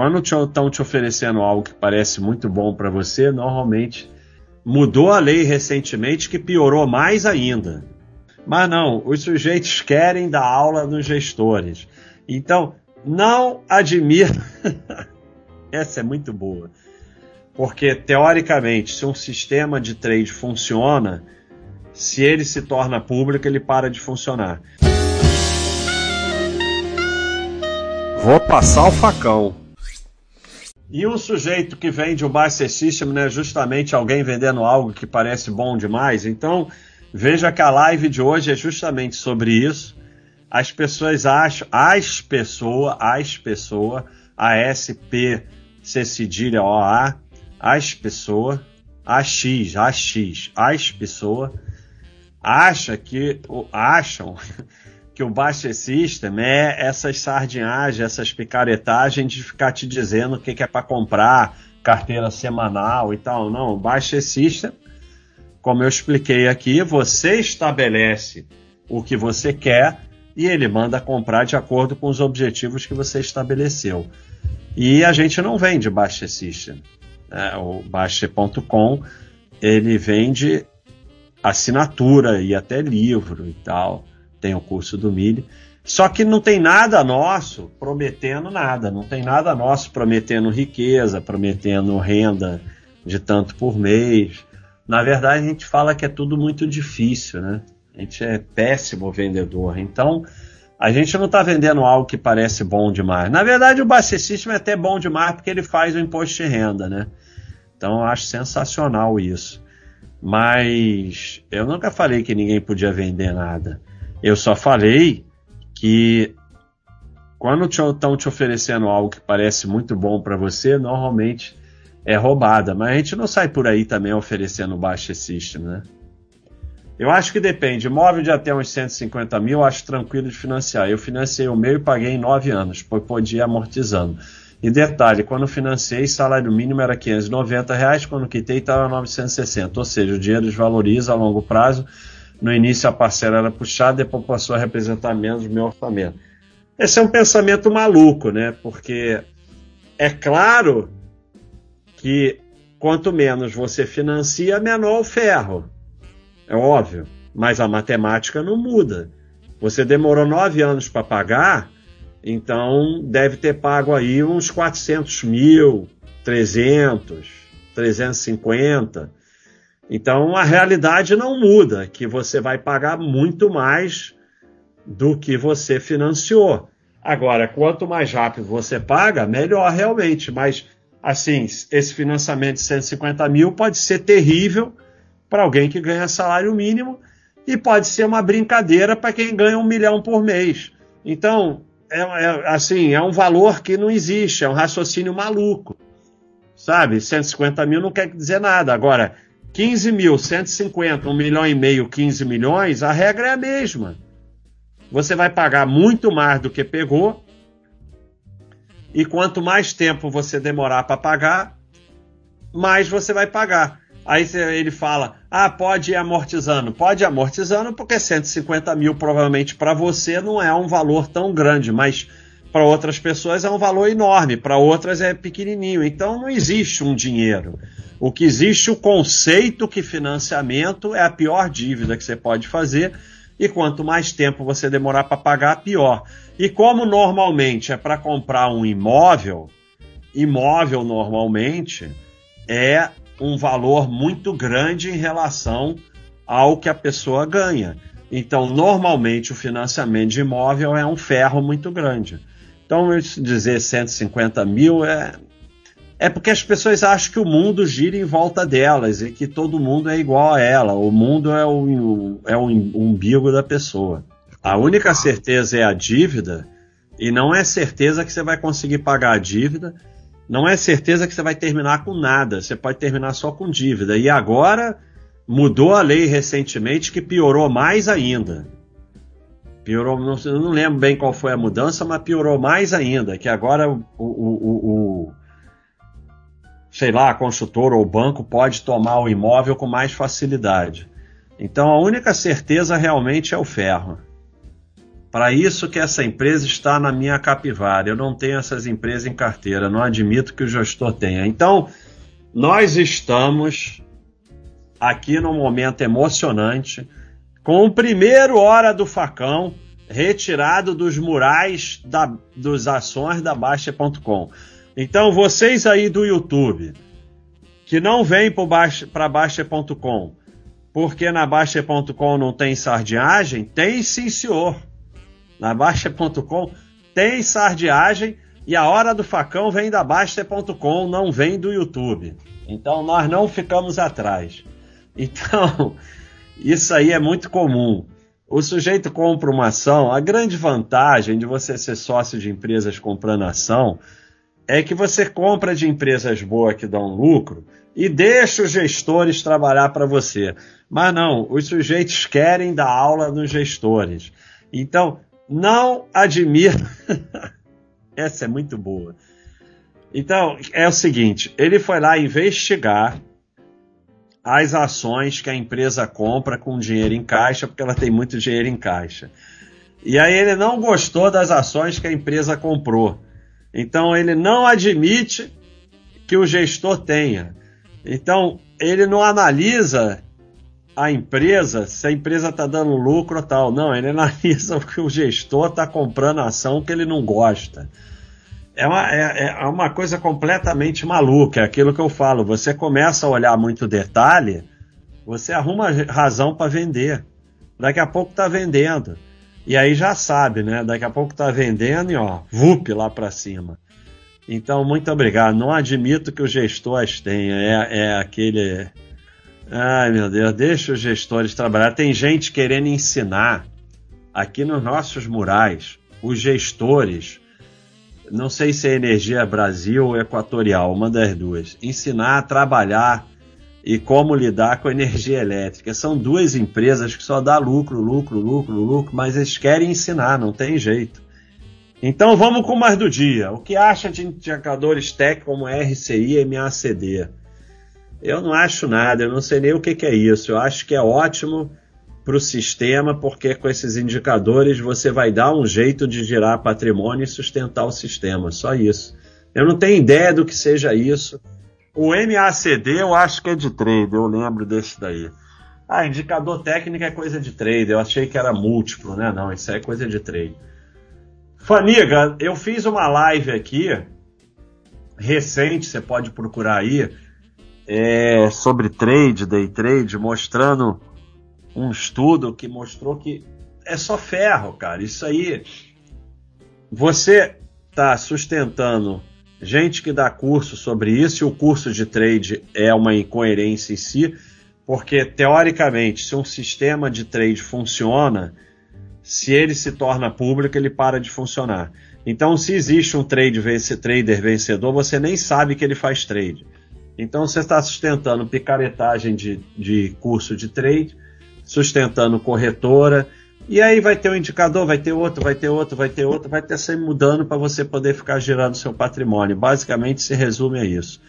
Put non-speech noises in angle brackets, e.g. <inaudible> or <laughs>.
quando estão te, oferecendo algo que parece muito bom para você, normalmente mudou a lei recentemente que piorou mais ainda. Mas não, os sujeitos querem dar aula nos gestores. Então, não admira. <laughs> Essa é muito boa. Porque, teoricamente, se um sistema de trade funciona, se ele se torna público, ele para de funcionar. Vou passar o facão. E um sujeito que vende o Master System não é justamente alguém vendendo algo que parece bom demais? Então, veja que a live de hoje é justamente sobre isso. As pessoas acham, as pessoas, as pessoas, a SP, C cedilha OA, as pessoas, AX, AX, as pessoas, acha que, acham <laughs> que o Baixa System é essas sardinhagens, essas picaretagens de ficar te dizendo o que, que é para comprar, carteira semanal e tal. Não, o Baixa System, como eu expliquei aqui, você estabelece o que você quer e ele manda comprar de acordo com os objetivos que você estabeleceu. E a gente não vende Baixa System. É, o Baixa.com ele vende assinatura e até livro e tal tem o curso do Mille. Só que não tem nada nosso prometendo nada, não tem nada nosso prometendo riqueza, prometendo renda de tanto por mês. Na verdade, a gente fala que é tudo muito difícil, né? A gente é péssimo vendedor. Então, a gente não está vendendo algo que parece bom demais. Na verdade, o Bacessíssimo é até bom demais porque ele faz o imposto de renda, né? Então, eu acho sensacional isso. Mas eu nunca falei que ninguém podia vender nada. Eu só falei que quando estão te oferecendo algo que parece muito bom para você, normalmente é roubada. Mas a gente não sai por aí também oferecendo baixa system, né? Eu acho que depende. Imóvel de até uns 150 mil, acho tranquilo de financiar. Eu financiei o meu e paguei em 9 anos, pois podia amortizando. E detalhe, quando financiei, salário mínimo era 590 reais, quando quitei estava 960. Ou seja, o dinheiro desvaloriza a longo prazo no início a parcela era puxada, depois passou a representar menos o meu orçamento. Esse é um pensamento maluco, né? Porque é claro que quanto menos você financia, menor o ferro. É óbvio. Mas a matemática não muda. Você demorou nove anos para pagar, então deve ter pago aí uns 400 mil, 300, 350. Então a realidade não muda, que você vai pagar muito mais do que você financiou. Agora, quanto mais rápido você paga, melhor realmente. Mas, assim, esse financiamento de 150 mil pode ser terrível para alguém que ganha salário mínimo e pode ser uma brincadeira para quem ganha um milhão por mês. Então, é, é, assim, é um valor que não existe, é um raciocínio maluco. Sabe? 150 mil não quer dizer nada. Agora, 15 mil, 150, 1 milhão e meio, 15 milhões, a regra é a mesma. Você vai pagar muito mais do que pegou, e quanto mais tempo você demorar para pagar, mais você vai pagar. Aí ele fala: ah, pode ir amortizando. Pode ir amortizando, porque 150 mil provavelmente para você não é um valor tão grande, mas para outras pessoas é um valor enorme, para outras é pequenininho. Então não existe um dinheiro. O que existe o conceito que financiamento é a pior dívida que você pode fazer e quanto mais tempo você demorar para pagar, pior. E como normalmente é para comprar um imóvel, imóvel normalmente é um valor muito grande em relação ao que a pessoa ganha. Então, normalmente o financiamento de imóvel é um ferro muito grande. Então, dizer 150 mil é, é porque as pessoas acham que o mundo gira em volta delas e que todo mundo é igual a ela. O mundo é o, é o umbigo da pessoa. A única certeza é a dívida, e não é certeza que você vai conseguir pagar a dívida, não é certeza que você vai terminar com nada, você pode terminar só com dívida. E agora mudou a lei recentemente que piorou mais ainda. Piorou, não, não lembro bem qual foi a mudança, mas piorou mais ainda, que agora o, o, o sei lá, a construtora ou o banco pode tomar o imóvel com mais facilidade. Então a única certeza realmente é o ferro. Para isso que essa empresa está na minha capivara. Eu não tenho essas empresas em carteira, não admito que o gestor tenha. Então, nós estamos aqui num momento emocionante com o primeiro Hora do Facão retirado dos murais da, dos ações da Baixa.com. Então, vocês aí do YouTube que não vêm para Baixa.com porque na Baixa.com não tem sardinhagem, tem sim, senhor. Na Baixa.com tem sardiagem e a hora do facão vem da Baixa.com, não vem do YouTube. Então nós não ficamos atrás. Então, isso aí é muito comum. O sujeito compra uma ação, a grande vantagem de você ser sócio de empresas comprando ação é que você compra de empresas boas que dão lucro e deixa os gestores trabalhar para você. Mas não, os sujeitos querem dar aula nos gestores. Então, não admira. <laughs> Essa é muito boa. Então, é o seguinte: ele foi lá investigar as ações que a empresa compra com dinheiro em caixa, porque ela tem muito dinheiro em caixa. E aí ele não gostou das ações que a empresa comprou. Então ele não admite que o gestor tenha. Então ele não analisa a empresa, se a empresa está dando lucro ou tal. Não, ele <laughs> analisa que o gestor está comprando ação que ele não gosta. É uma, é, é uma coisa completamente maluca, é aquilo que eu falo. Você começa a olhar muito detalhe, você arruma razão para vender. Daqui a pouco está vendendo. E aí já sabe, né? Daqui a pouco está vendendo e ó, vup lá para cima. Então, muito obrigado. Não admito que o gestor as tenha. É, é aquele Ai, meu Deus, deixa os gestores trabalhar. Tem gente querendo ensinar aqui nos nossos murais, os gestores, não sei se é Energia Brasil ou Equatorial, uma das duas, ensinar a trabalhar e como lidar com energia elétrica. São duas empresas que só dá lucro, lucro, lucro, lucro, mas eles querem ensinar, não tem jeito. Então vamos com mais do dia. O que acha de indicadores tech como RCI e MACD? Eu não acho nada, eu não sei nem o que, que é isso. Eu acho que é ótimo para o sistema, porque com esses indicadores você vai dar um jeito de gerar patrimônio e sustentar o sistema. Só isso. Eu não tenho ideia do que seja isso. O MACD eu acho que é de trade, eu lembro desse daí. Ah, indicador técnico é coisa de trade. Eu achei que era múltiplo, né? Não, isso é coisa de trade. Faniga, eu fiz uma live aqui recente, você pode procurar aí é, sobre trade, day trade, mostrando um estudo que mostrou que é só ferro, cara. Isso aí. Você está sustentando gente que dá curso sobre isso, e o curso de trade é uma incoerência em si, porque teoricamente, se um sistema de trade funciona, se ele se torna público, ele para de funcionar. Então, se existe um trade vence, trader vencedor, você nem sabe que ele faz trade. Então você está sustentando picaretagem de, de curso de trade, sustentando corretora, e aí vai ter um indicador, vai ter outro, vai ter outro, vai ter outro, vai ter sempre mudando para você poder ficar gerando seu patrimônio. Basicamente se resume a isso.